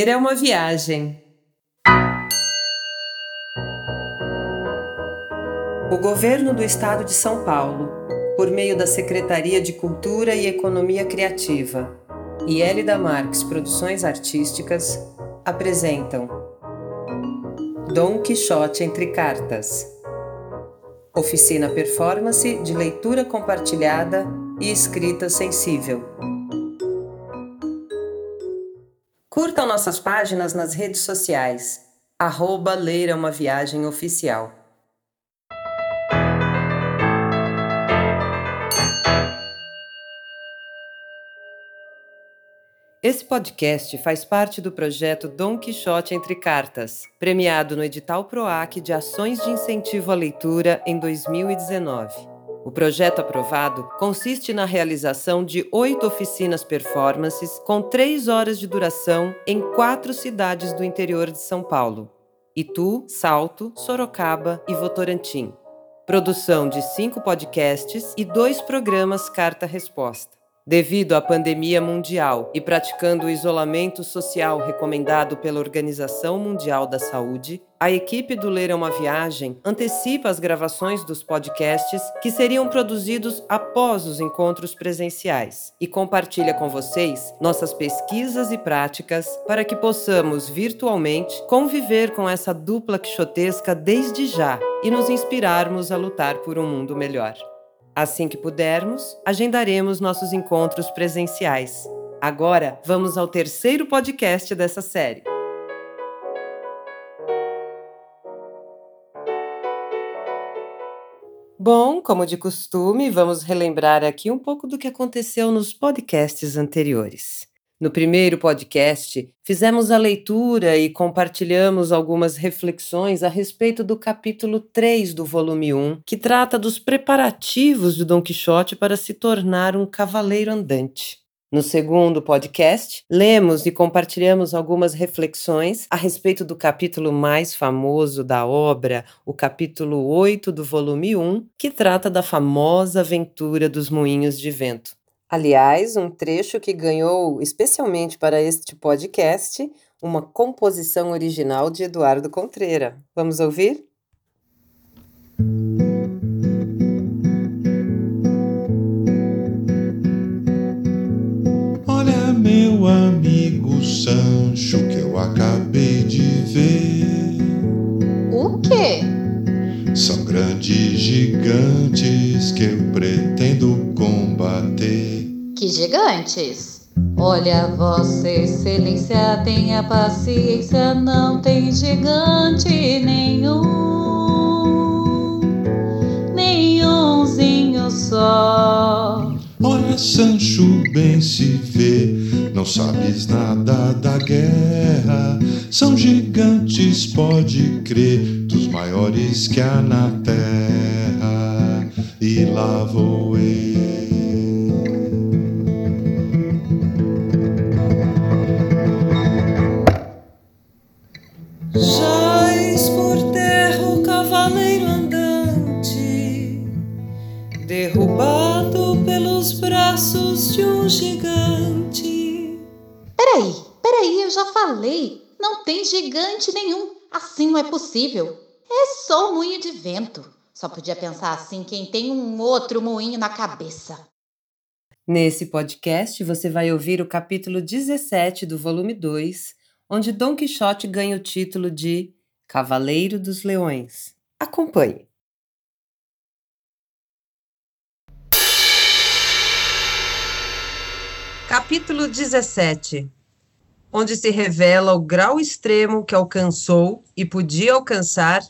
Ler é uma viagem. O governo do estado de São Paulo, por meio da Secretaria de Cultura e Economia Criativa e Elida Marques Produções Artísticas, apresentam Dom Quixote entre Cartas. Oficina Performance de leitura compartilhada e escrita sensível. Curtam nossas páginas nas redes sociais. Arroba Ler é uma Viagem Oficial. Esse podcast faz parte do projeto Dom Quixote Entre Cartas, premiado no edital PROAC de Ações de Incentivo à Leitura em 2019. O projeto aprovado consiste na realização de oito oficinas performances com três horas de duração em quatro cidades do interior de São Paulo: Itu, Salto, Sorocaba e Votorantim. Produção de cinco podcasts e dois programas Carta-Resposta. Devido à pandemia mundial e praticando o isolamento social recomendado pela Organização Mundial da Saúde, a equipe do Ler é uma Viagem antecipa as gravações dos podcasts que seriam produzidos após os encontros presenciais e compartilha com vocês nossas pesquisas e práticas para que possamos virtualmente conviver com essa dupla quixotesca desde já e nos inspirarmos a lutar por um mundo melhor. Assim que pudermos, agendaremos nossos encontros presenciais. Agora, vamos ao terceiro podcast dessa série. Bom, como de costume, vamos relembrar aqui um pouco do que aconteceu nos podcasts anteriores. No primeiro podcast, fizemos a leitura e compartilhamos algumas reflexões a respeito do capítulo 3 do volume 1, que trata dos preparativos de Dom Quixote para se tornar um cavaleiro andante. No segundo podcast, lemos e compartilhamos algumas reflexões a respeito do capítulo mais famoso da obra, o capítulo 8 do volume 1, que trata da famosa aventura dos moinhos de vento. Aliás, um trecho que ganhou especialmente para este podcast uma composição original de Eduardo Contreira. Vamos ouvir? Olha, meu amigo Sancho, que eu acabei de ver. O quê? São grandes gigantes que eu pretendo combater. Que gigantes! Olha, Vossa Excelência, tenha paciência, não tem gigante nenhum, nenhumzinho só. Olha, Sancho, bem se vê, não sabes nada da guerra. São gigantes, pode crer, dos maiores que há na terra. E lá vou eu. Assim não é possível. É só um moinho de vento. Só podia pensar assim quem tem um outro moinho na cabeça. Nesse podcast, você vai ouvir o capítulo 17 do volume 2, onde Dom Quixote ganha o título de Cavaleiro dos Leões. Acompanhe. Capítulo 17 Onde se revela o grau extremo que alcançou e podia alcançar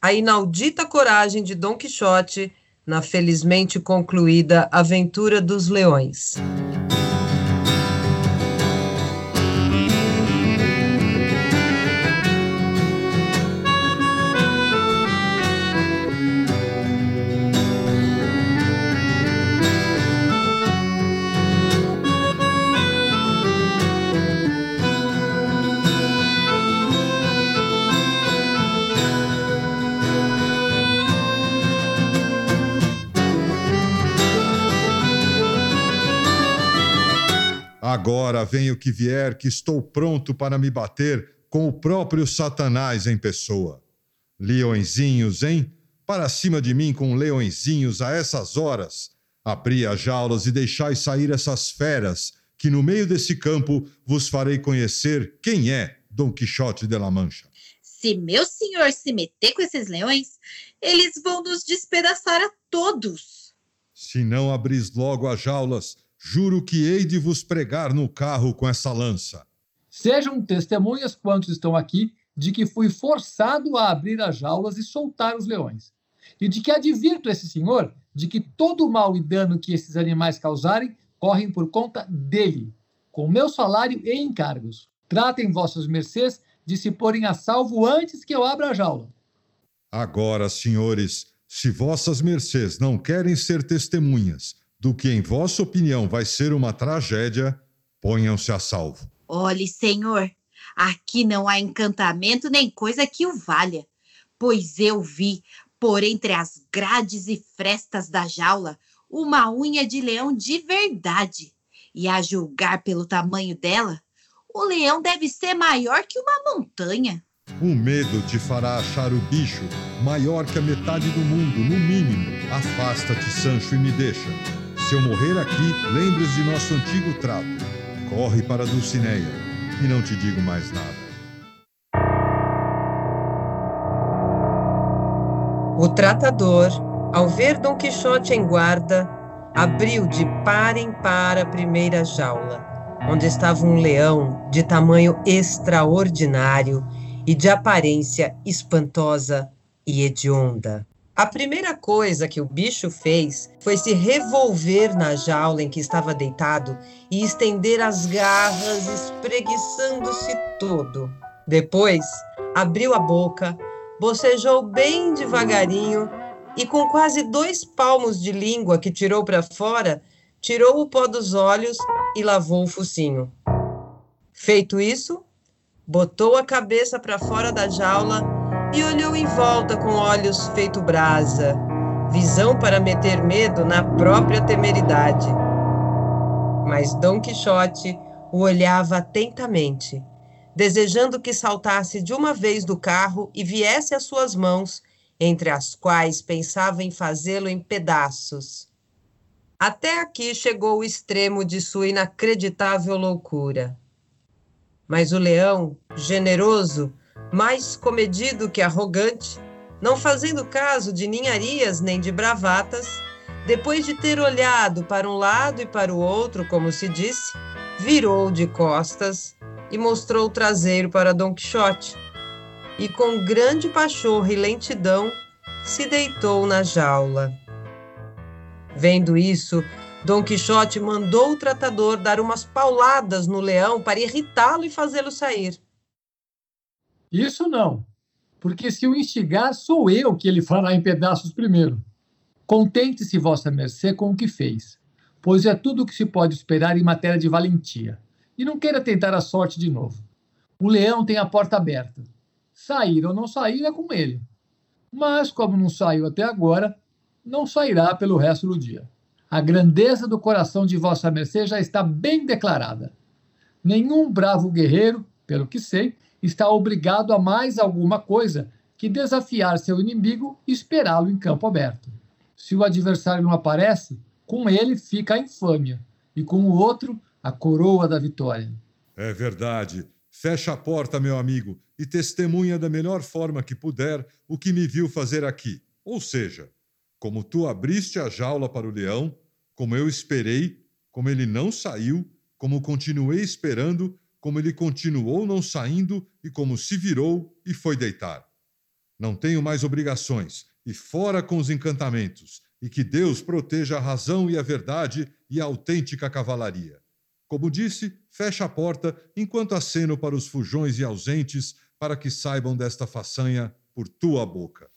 a inaudita coragem de Dom Quixote na felizmente concluída Aventura dos Leões. Venha o que vier, que estou pronto para me bater com o próprio Satanás em pessoa. Leõezinhos, hein? Para cima de mim com leõezinhos a essas horas. Abri as jaulas e deixai sair essas feras, que no meio desse campo vos farei conhecer quem é Dom Quixote de la Mancha. Se meu senhor se meter com esses leões, eles vão nos despedaçar a todos. Se não abris logo as jaulas, juro que hei de vos pregar no carro com essa lança. Sejam testemunhas quantos estão aqui de que fui forçado a abrir as jaulas e soltar os leões. E de que advirto esse senhor de que todo o mal e dano que esses animais causarem correm por conta dele, com meu salário e encargos. Tratem vossas mercês de se porem a salvo antes que eu abra a jaula. Agora, senhores, se vossas mercês não querem ser testemunhas do que, em vossa opinião, vai ser uma tragédia, ponham-se a salvo. Olhe, senhor, aqui não há encantamento nem coisa que o valha, pois eu vi, por entre as grades e frestas da jaula, uma unha de leão de verdade. E a julgar pelo tamanho dela, o leão deve ser maior que uma montanha. O medo te fará achar o bicho maior que a metade do mundo, no mínimo. Afasta-te, Sancho, e me deixa. Se eu morrer aqui, lembre-se de nosso antigo trato. Corre para Dulcineia e não te digo mais nada. O tratador, ao ver Dom Quixote em guarda, abriu de par em par a primeira jaula, onde estava um leão de tamanho extraordinário e de aparência espantosa e hedionda. A primeira coisa que o bicho fez foi se revolver na jaula em que estava deitado e estender as garras, espreguiçando-se todo. Depois, abriu a boca, bocejou bem devagarinho e, com quase dois palmos de língua que tirou para fora, tirou o pó dos olhos e lavou o focinho. Feito isso, botou a cabeça para fora da jaula e olhou em volta com olhos feito brasa, visão para meter medo na própria temeridade. Mas Dom Quixote o olhava atentamente, desejando que saltasse de uma vez do carro e viesse às suas mãos, entre as quais pensava em fazê-lo em pedaços. Até aqui chegou o extremo de sua inacreditável loucura. Mas o leão, generoso, mais comedido que arrogante, não fazendo caso de ninharias nem de bravatas, depois de ter olhado para um lado e para o outro, como se disse, virou de costas e mostrou o traseiro para Dom Quixote. E com grande pachorra e lentidão se deitou na jaula. Vendo isso, Dom Quixote mandou o tratador dar umas pauladas no leão para irritá-lo e fazê-lo sair. Isso não, porque se o instigar, sou eu que ele fará em pedaços primeiro. Contente-se, vossa mercê, com o que fez, pois é tudo o que se pode esperar em matéria de valentia, e não queira tentar a sorte de novo. O leão tem a porta aberta. Sair ou não sair é com ele. Mas, como não saiu até agora, não sairá pelo resto do dia. A grandeza do coração de Vossa Mercê já está bem declarada. Nenhum bravo guerreiro, pelo que sei, está obrigado a mais alguma coisa que desafiar seu inimigo e esperá-lo em campo aberto. Se o adversário não aparece, com ele fica a infâmia, e com o outro, a coroa da vitória. É verdade. Fecha a porta, meu amigo, e testemunha da melhor forma que puder o que me viu fazer aqui. Ou seja, como tu abriste a jaula para o leão, como eu esperei, como ele não saiu, como continuei esperando, como ele continuou não saindo e como se virou e foi deitar. Não tenho mais obrigações, e fora com os encantamentos, e que Deus proteja a razão e a verdade e a autêntica cavalaria. Como disse, fecha a porta enquanto aceno para os fujões e ausentes para que saibam desta façanha por tua boca.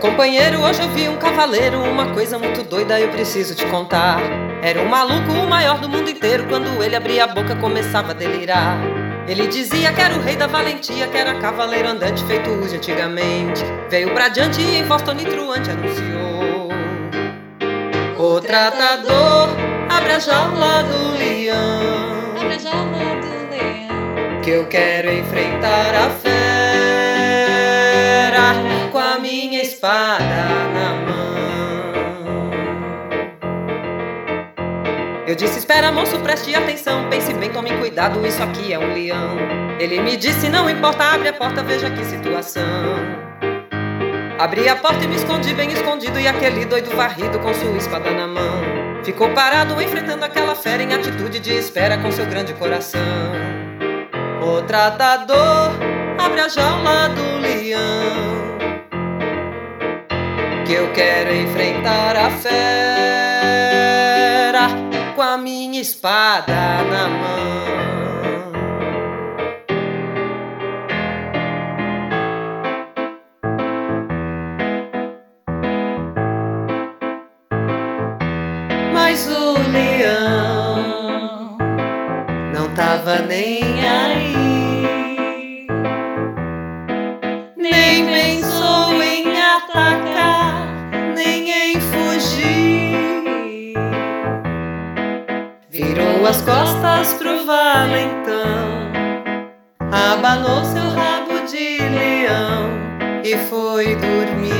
Companheiro, hoje eu vi um cavaleiro, uma coisa muito doida eu preciso te contar. Era um maluco, o maior do mundo inteiro, quando ele abria a boca começava a delirar. Ele dizia que era o rei da valentia, que era cavaleiro andante feito de antigamente. Veio pra diante e em voz tonitruante anunciou. O tratador abre a jaula do leão. Abre a jaula do leão. Que eu quero enfrentar a fera com a minha espada na mão. Eu disse: Espera, moço, preste atenção. Pense bem, tome cuidado, isso aqui é um leão. Ele me disse: Não importa, abre a porta, veja que situação. Abri a porta e me escondi bem escondido E aquele doido varrido com sua espada na mão Ficou parado enfrentando aquela fera Em atitude de espera com seu grande coração O tratador abre a jaula do leão Que eu quero enfrentar a fera Com a minha espada na mão. Mas o leão não tava nem costas pro valentão, abanou seu rabo de leão e foi dormir.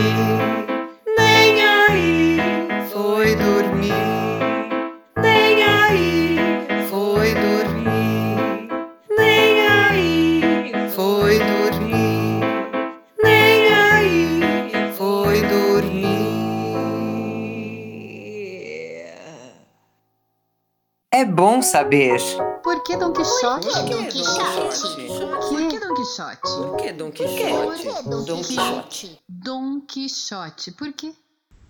Saber. Por que Dom Quixote? Por que Dom Quixote? Por que Dom Quixote? Por que Dom Quixote? Dom Quixote. Dom Quixote. Por quê?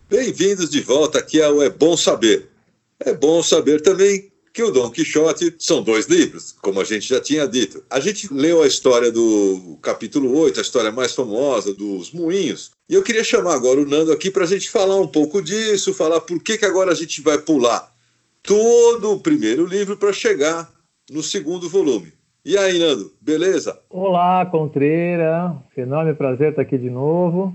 Bem-vindos de volta aqui ao É Bom Saber. É bom saber também que o Dom Quixote são dois livros, como a gente já tinha dito. A gente leu a história do capítulo 8, a história mais famosa dos moinhos, e eu queria chamar agora o Nando aqui para a gente falar um pouco disso, falar por que, que agora a gente vai pular todo o primeiro livro para chegar no segundo volume. E aí, Nando, beleza? Olá, Contreira. Enorme prazer estar aqui de novo.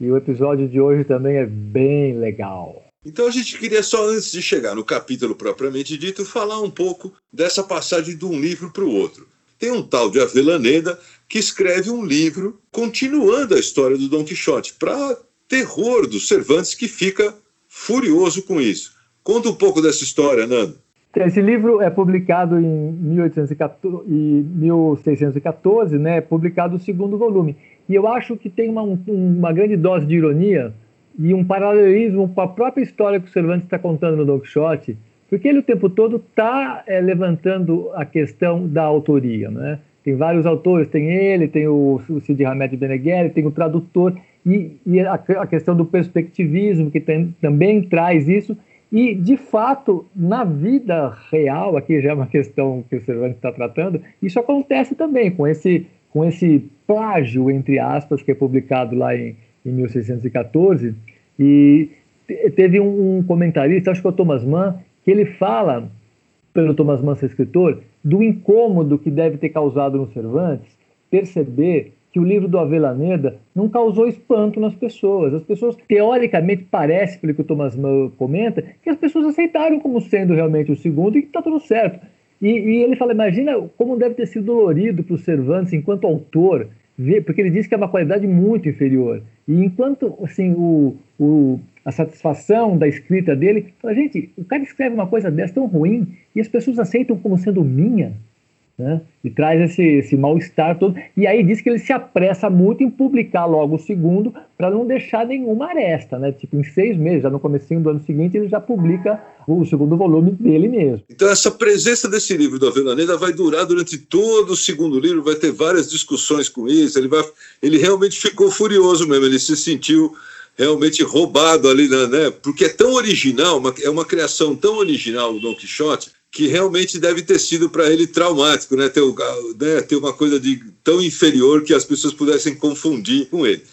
E o episódio de hoje também é bem legal. Então a gente queria só, antes de chegar no capítulo propriamente dito, falar um pouco dessa passagem de um livro para o outro. Tem um tal de Avellaneda que escreve um livro continuando a história do Dom Quixote, para terror dos Cervantes, que fica furioso com isso. Conta um pouco dessa história, Nando. Esse livro é publicado em 1814, e 1614, né? É publicado o segundo volume. E eu acho que tem uma, uma grande dose de ironia e um paralelismo com a própria história que o Cervantes está contando no Don Quixote, porque ele o tempo todo está é, levantando a questão da autoria. Né? Tem vários autores, tem ele, tem o, o Cid Hamed Beneghelli, tem o tradutor, e, e a, a, questão do perspectivismo, que tem, também traz isso, e, de fato, na vida real, aqui já é uma questão que o Cervantes está tratando, isso acontece também com esse, com esse plágio, entre aspas, que é publicado lá em, em 1614, e teve um, um, comentarista, acho que é o Thomas Mann, que ele fala, pelo Thomas Mann, seu escritor, do incômodo que deve ter causado no Cervantes perceber que o livro do Avellaneda não causou espanto nas pessoas. As pessoas, teoricamente, parece, pelo que o Thomas Mann comenta, que as pessoas aceitaram como sendo realmente o segundo e que está tudo certo. E, e, ele fala, imagina como deve ter sido dolorido para o Cervantes, enquanto autor, ver, porque ele diz que é uma qualidade muito inferior. E enquanto assim, o, o, a satisfação da escrita dele, fala, gente, o cara escreve uma coisa dessa tão ruim e as pessoas aceitam como sendo minha. Né? E traz esse, esse mal-estar todo. E aí diz que ele se apressa muito em publicar logo o segundo para não deixar nenhuma aresta, né? Tipo, em seis meses, já no comecinho do ano seguinte, ele já publica o segundo volume dele mesmo. Então essa presença desse livro do Avellaneda vai durar durante todo o segundo livro, vai ter várias discussões com isso, ele, vai, ele realmente ficou furioso mesmo, ele se sentiu realmente roubado ali, né? Porque é tão original, uma, é uma criação tão original o Dom Quixote, que realmente deve ter sido para ele traumático, né? Ter, né? ter uma coisa de tão inferior que as pessoas pudessem confundir com ele.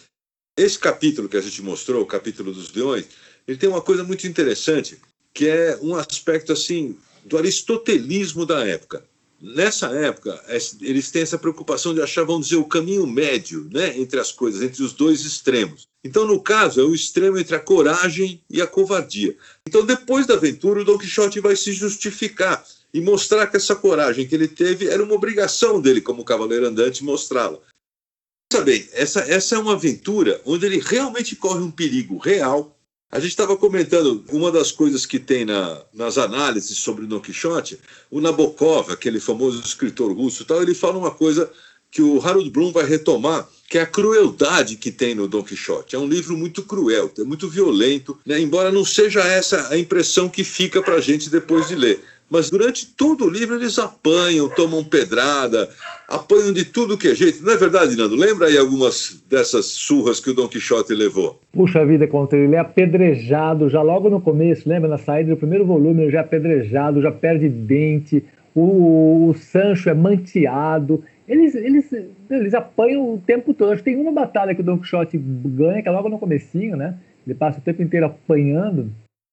Esse capítulo que a gente mostrou, o capítulo dos leões, ele tem uma coisa muito interessante, que é um aspecto assim do aristotelismo da época. Nessa época, eles têm essa preocupação de achar, vamos dizer, o caminho médio né, entre as coisas, entre os dois extremos. Então, no caso, é o extremo entre a coragem e a covardia. Então, depois da aventura, o Don Quixote vai se justificar e mostrar que essa coragem que ele teve era uma obrigação dele, como cavaleiro andante, mostrá-la. Pensa bem, essa, essa é uma aventura onde ele realmente corre um perigo real. A gente estava comentando uma das coisas que tem na, nas análises sobre Don Quixote, o Nabokov, aquele famoso escritor russo, tal, ele fala uma coisa que o Harold Bloom vai retomar, que é a crueldade que tem no Don Quixote. É um livro muito cruel, é muito violento, né? embora não seja essa a impressão que fica para a gente depois de ler mas durante todo o livro eles apanham, tomam pedrada, apanham de tudo que é jeito. Não é verdade, Nando? Lembra aí algumas dessas surras que o Dom Quixote levou? Puxa vida, contra ele é apedrejado já logo no começo, lembra? Na saída do primeiro volume ele já é apedrejado, já perde dente, o, o Sancho é manteado. Eles, eles, eles apanham o tempo todo. Acho que tem uma batalha que o Don Quixote ganha, que é logo no comecinho, né? Ele passa o tempo inteiro apanhando.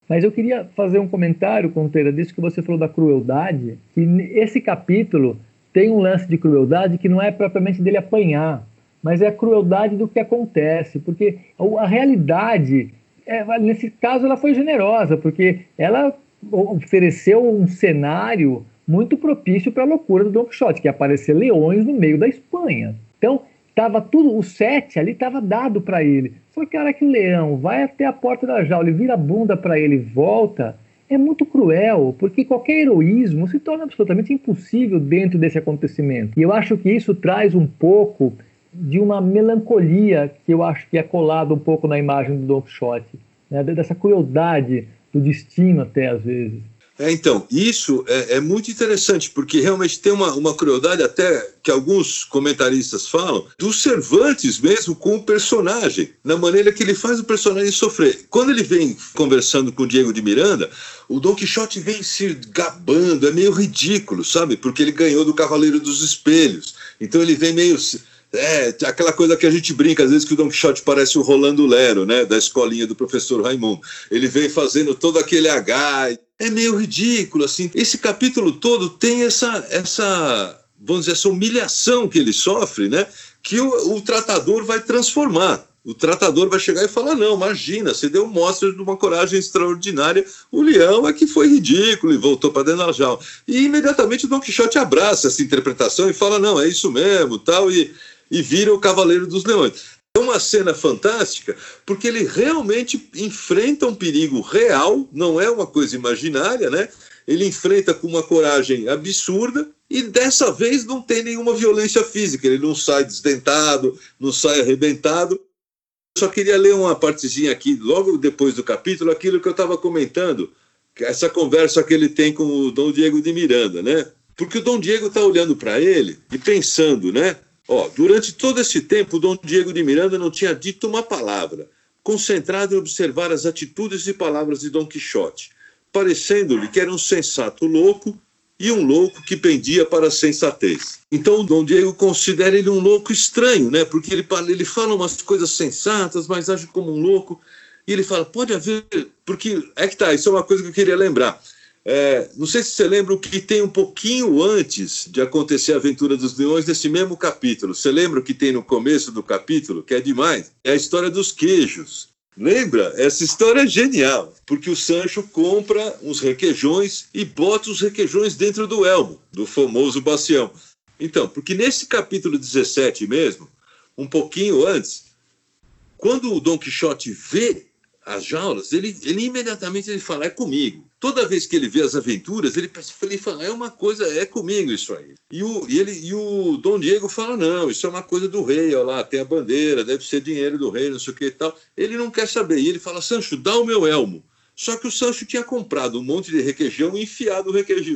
Mas eu queria fazer um comentário, Conteira, disso que você falou da crueldade, que esse capítulo tem um lance de crueldade que não é propriamente dele apanhar, mas é a crueldade do que acontece, porque a realidade, é, nesse caso, ela foi generosa, porque ela ofereceu um cenário muito propício para a loucura do Don Quixote, que é aparecer leões no meio da Espanha. Então, Tava tudo, o set ali estava dado para ele. Só que a hora que o leão vai até a porta da jaula e vira a bunda para ele e volta, é muito cruel, porque qualquer heroísmo se torna absolutamente impossível dentro desse acontecimento. E eu acho que isso traz um pouco de uma melancolia que eu acho que é colado um pouco na imagem do Don Quixote, né? dessa crueldade do destino até às vezes. É, então, isso é, é, muito interessante, porque realmente tem uma, uma crueldade, até que alguns comentaristas falam, do Cervantes mesmo com o personagem, na maneira que ele faz o personagem sofrer. Quando ele vem conversando com o Diego de Miranda, o Don Quixote vem se gabando, é meio ridículo, sabe? Porque ele ganhou do Cavaleiro dos Espelhos. Então ele vem meio. É, aquela coisa que a gente brinca, às vezes, que o Don Quixote parece o Rolando Lero, né? Da escolinha do professor Raimundo. Ele vem fazendo todo aquele H é meio ridículo, assim. Esse capítulo todo tem essa, essa vamos dizer, essa humilhação que ele sofre, né? Que o, o tratador vai transformar. O tratador vai chegar e falar: não, imagina, você deu mostra de uma coragem extraordinária. O leão é que foi ridículo e voltou para dentro da jaula. E imediatamente o Don Quixote abraça essa interpretação e fala: não, é isso mesmo, tal, e, e vira o cavaleiro dos leões. É uma cena fantástica porque ele realmente enfrenta um perigo real, não é uma coisa imaginária, né? Ele enfrenta com uma coragem absurda e dessa vez não tem nenhuma violência física, ele não sai desdentado, não sai arrebentado. Só queria ler uma partezinha aqui, logo depois do capítulo, aquilo que eu estava comentando, essa conversa que ele tem com o Dom Diego de Miranda, né? Porque o Dom Diego está olhando para ele e pensando, né? Ó, durante todo esse tempo, Dom Diego de Miranda não tinha dito uma palavra, concentrado em observar as atitudes e palavras de Dom Quixote, parecendo-lhe que era um sensato louco e um louco que pendia para a sensatez. Então, Dom Diego considera ele um louco estranho, né? Porque ele, ele fala umas coisas sensatas, mas age como um louco. E ele fala: pode haver. Porque é que tá, isso é uma coisa que eu queria lembrar. É, não sei se você lembra o que tem um pouquinho antes de acontecer a aventura dos leões nesse mesmo capítulo. Você lembra o que tem no começo do capítulo, que é demais? É a história dos queijos. Lembra? Essa história é genial, porque o Sancho compra uns requeijões e bota os requeijões dentro do elmo, do famoso bacião. Então, porque nesse capítulo 17 mesmo, um pouquinho antes, quando o Dom Quixote vê as jaulas, ele, ele imediatamente ele fala, é comigo. Toda vez que ele vê as aventuras, ele, fala, é uma coisa, é comigo isso aí. E o, e ele, e o Dom Diego fala, não, isso é uma coisa do rei, olha lá, tem a bandeira, deve ser dinheiro do rei, não sei o que e tal. Ele não quer saber. E ele fala, Sancho, dá o meu elmo. Só que o Sancho tinha comprado um monte de requeijão e enfiado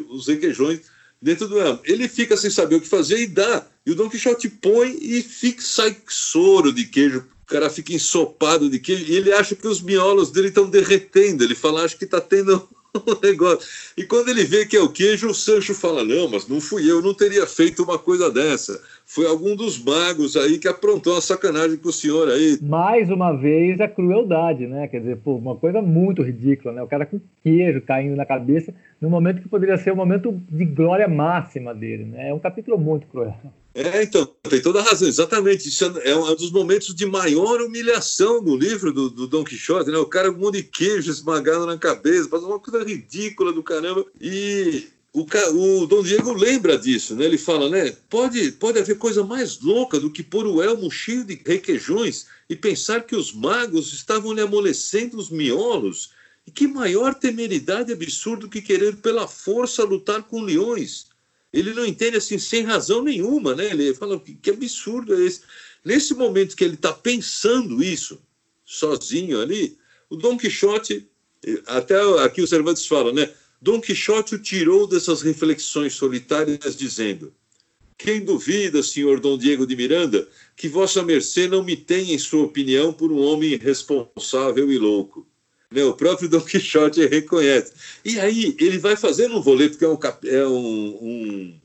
os requeijões dentro do elmo. Ele fica sem saber o que fazer e dá. E o Dom Quixote põe e fica, sai soro de queijo cara fica ensopado de queijo e ele acha que os miolos dele estão derretendo. Ele fala, acho que está tendo um negócio. E quando ele vê que é o queijo, o Sancho fala: Não, mas não fui eu, não teria feito uma coisa dessa. Foi algum dos magos aí que aprontou uma sacanagem com o senhor aí. Mais uma vez a crueldade, né? Quer dizer, pô, uma coisa muito ridícula, né? O cara com queijo caindo na cabeça no momento que poderia ser o momento de glória máxima dele, né? É um capítulo muito cruel. É, então, tem toda a razão, exatamente. Isso é um dos momentos de maior humilhação no livro do, do Dom Quixote, né? O cara com um monte de queijo esmagado na cabeça, faz uma coisa ridícula do caramba. E o, o Dom Diego lembra disso, né? Ele fala, né? Pode, pode haver coisa mais louca do que pôr o elmo cheio de requeijões e pensar que os magos estavam lhe amolecendo os miolos. E que maior temeridade absurdo que querer pela força lutar com leões ele não entende assim sem razão nenhuma, né? Ele fala que, que absurdo é esse. Nesse momento que ele está pensando isso, sozinho ali, o Dom Quixote, até aqui o Cervantes fala, né? Dom Quixote o tirou dessas reflexões solitárias, dizendo: Quem duvida, senhor Dom Diego de Miranda, que vossa mercê não me tem em sua opinião por um homem irresponsável e louco? Né, o próprio Dom Quixote reconhece. E aí ele vai fazendo um voleto que é um, é um, um,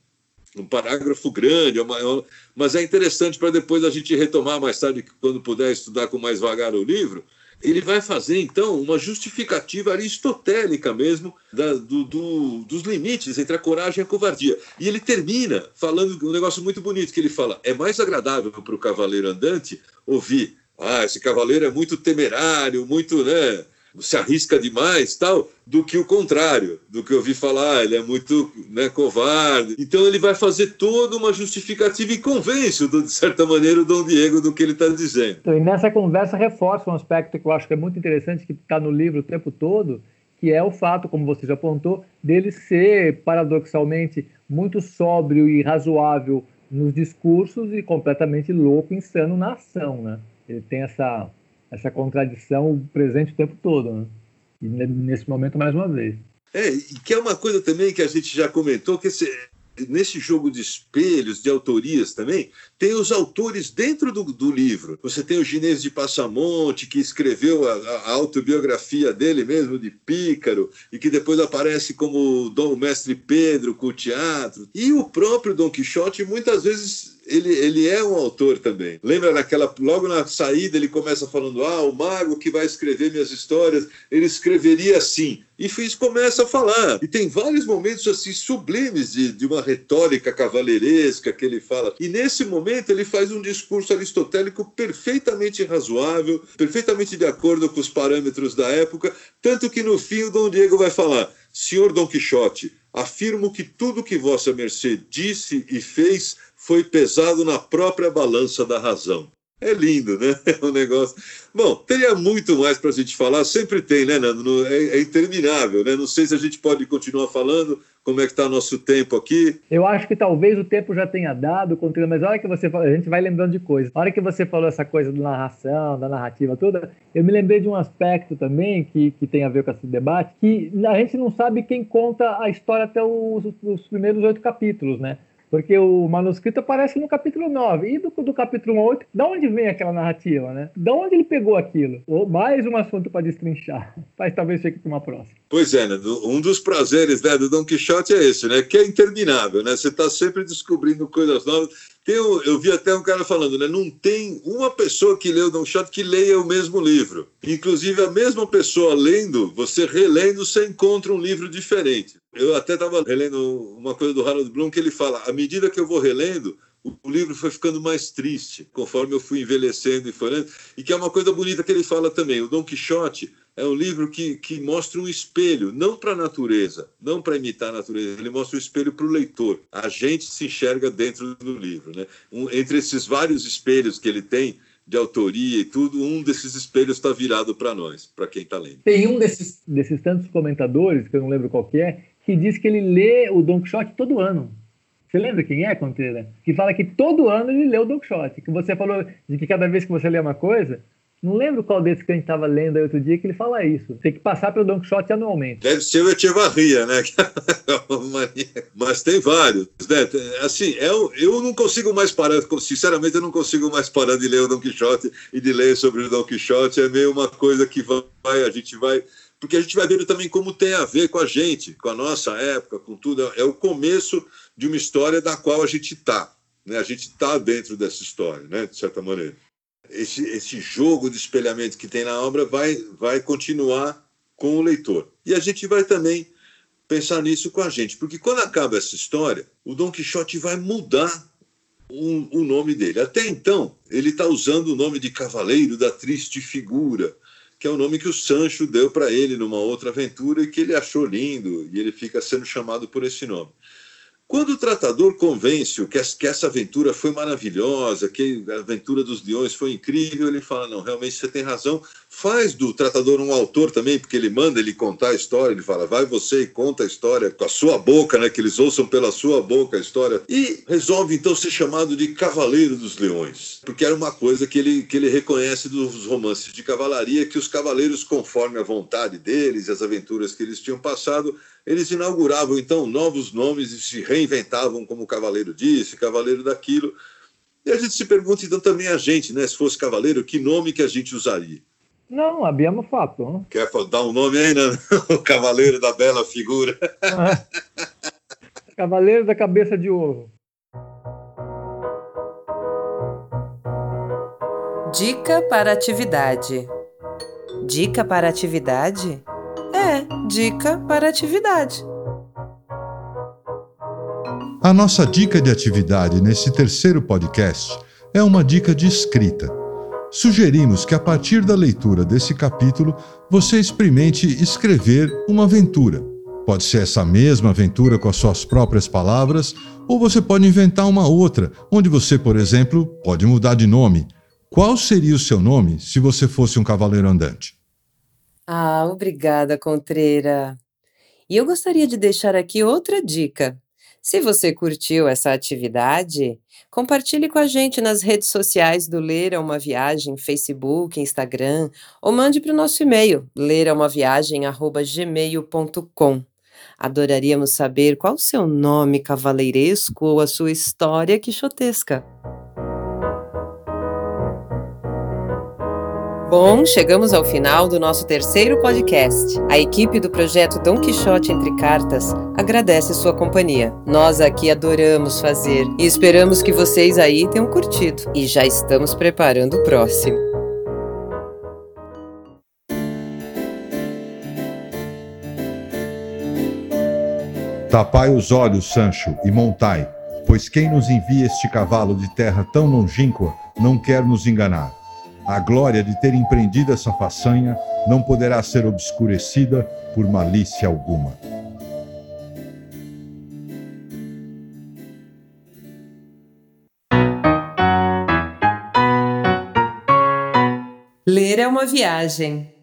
um parágrafo grande, é uma, é uma, mas é interessante para depois a gente retomar mais tarde, quando puder estudar com mais vagar o livro. Ele vai fazer, então, uma justificativa aristotélica mesmo da, do, do, dos limites entre a coragem e a covardia. E ele termina falando um negócio muito bonito, que ele fala, é mais agradável para o cavaleiro andante ouvir ah, esse cavaleiro é muito temerário, muito, né, se arrisca demais, tal, do que o contrário, do que eu ouvi falar, ele é muito né, covarde. Então ele vai fazer toda uma justificativa e convence, de certa maneira, o Dom Diego do que ele está dizendo. Então, e nessa conversa reforça um aspecto que eu acho que é muito interessante, que está no livro o tempo todo, que é o fato, como você já apontou, dele ser, paradoxalmente, muito sóbrio e razoável nos discursos e completamente louco, insano na ação, né? Ele tem essa essa contradição presente o tempo todo, né? E nesse momento, mais uma vez. É, e que é uma coisa também que a gente já comentou, que esse, nesse jogo de espelhos, de autorias também, tem os autores dentro do, do livro. Você tem o Ginês de Passamonte, que escreveu a, a, autobiografia dele mesmo, de Pícaro, e que depois aparece como Dom, Mestre Pedro com o teatro. E o próprio Dom Quixote, muitas vezes ele, ele é um autor também. Lembra naquela logo na saída ele começa falando: "Ah, o mago que vai escrever minhas histórias, ele escreveria assim". E começa a falar. E tem vários momentos assim sublimes de, de uma retórica cavaleiresca que ele fala. E nesse momento ele faz um discurso aristotélico perfeitamente razoável, perfeitamente de acordo com os parâmetros da época, tanto que no fim o Dom Diego vai falar: "Senhor Dom Quixote, afirmo que tudo que vossa mercê disse e fez foi pesado na própria balança da razão. É lindo, né? É um negócio. Bom, teria muito mais para a gente falar, sempre tem, né, Nando? É, é, interminável, né? Não sei se a gente pode continuar falando, como é que está nosso tempo aqui. Eu acho que talvez o tempo já tenha dado, mas a hora que você a gente vai lembrando de coisas. A hora que você falou essa coisa da narração, da narrativa toda, eu me lembrei de um aspecto também que, que tem a ver com esse debate, que a gente não sabe quem conta a história até os, os primeiros oito capítulos, né? Porque o manuscrito aparece no capítulo 9. E do, do capítulo 8, da onde vem aquela narrativa, né? Da onde ele pegou aquilo? Ou mais um assunto para destrinchar. Mas talvez fique para uma próxima. Pois é, né? um dos prazeres né, do Don Quixote é esse, né? Que é interminável, né? Você está sempre descobrindo coisas novas. Tem, eu vi até um cara falando, né? Não tem uma pessoa que leu Don Quixote que leia o mesmo livro. Inclusive, a mesma pessoa lendo, você relendo, você encontra um livro diferente. Eu até estava relendo uma coisa do Harold Bloom que ele fala: à medida que eu vou relendo, o livro foi ficando mais triste, conforme eu fui envelhecendo e foi lendo. E que é uma coisa bonita que ele fala também. O Don Quixote é um livro que, que mostra um espelho, não para a natureza, não para imitar a natureza, ele mostra um espelho para o leitor. A gente se enxerga dentro do livro. Né? Um, entre esses vários espelhos que ele tem, de autoria e tudo, um desses espelhos está virado para nós, para quem está lendo. Tem um desses, desses tantos comentadores, que eu não lembro qual que é, que diz que ele lê o Don Quixote todo ano. Você lembra quem é, Conteira? Que fala que todo ano ele lê o Don Quixote. Que você falou de que cada vez que você lê uma coisa, não lembro qual desses que a gente estava lendo aí outro dia que ele fala isso. Tem que passar pelo Don Quixote anualmente. Deve ser o Echevarria, né? Mas tem vários. Né? Assim, eu, eu não consigo mais parar, sinceramente, eu não consigo mais parar de ler o Don Quixote e de ler sobre o Don Quixote. É meio uma coisa que vai, a gente vai porque a gente vai vendo também como tem a ver com a gente, com a nossa época, com tudo. É o começo de uma história da qual a gente está. Né? A gente está dentro dessa história, né? de certa maneira. Esse, esse jogo de espelhamento que tem na obra vai, vai continuar com o leitor. E a gente vai também pensar nisso com a gente, porque quando acaba essa história, o Dom Quixote vai mudar o, o nome dele. Até então, ele está usando o nome de Cavaleiro da Triste Figura, que é o nome que o Sancho deu para ele numa outra aventura e que ele achou lindo, e ele fica sendo chamado por esse nome. Quando o tratador convence-o que, essa aventura foi maravilhosa, que a aventura dos leões foi incrível, ele fala: não, realmente você tem razão. Faz do tratador um autor também, porque ele manda ele contar a história. Ele fala: vai você e conta a história com a sua boca, né? Que eles ouçam pela sua boca a história. E resolve então ser chamado de Cavaleiro dos Leões, porque era uma coisa que ele, que ele reconhece dos romances de cavalaria, que os cavaleiros, conforme a vontade deles, as aventuras que eles tinham passado, eles inauguravam então novos nomes e se reinventavam como cavaleiro disso, cavaleiro daquilo. E a gente se pergunta então também a gente, né, se fosse cavaleiro, que nome que a gente usaria? Não, abbiamo fatto. Não? Quer dar um nome aí, né? O cavaleiro da bela figura. cavaleiro da cabeça de ovo. Dica para atividade. Dica para atividade? É, dica para atividade. A nossa dica de atividade nesse terceiro podcast é uma dica de escrita. Sugerimos que a partir da leitura desse capítulo você experimente escrever uma aventura. Pode ser essa mesma aventura com as suas próprias palavras, ou você pode inventar uma outra, onde você, por exemplo, pode mudar de nome. Qual seria o seu nome se você fosse um cavaleiro andante? Ah, obrigada, Contreira. E eu gostaria de deixar aqui outra dica. Se você curtiu essa atividade, compartilhe com a gente nas redes sociais do Ler é uma Viagem, Facebook, Instagram, ou mande para o nosso e-mail, leraumaviagem.gmail.com. Adoraríamos saber qual o seu nome cavaleiresco ou a sua história quixotesca. Bom, chegamos ao final do nosso terceiro podcast. A equipe do projeto Dom Quixote Entre Cartas agradece sua companhia. Nós aqui adoramos fazer e esperamos que vocês aí tenham curtido. E já estamos preparando o próximo. Tapai os olhos, Sancho, e montai, pois quem nos envia este cavalo de terra tão longínqua não quer nos enganar. A glória de ter empreendido essa façanha não poderá ser obscurecida por malícia alguma. Ler é uma viagem.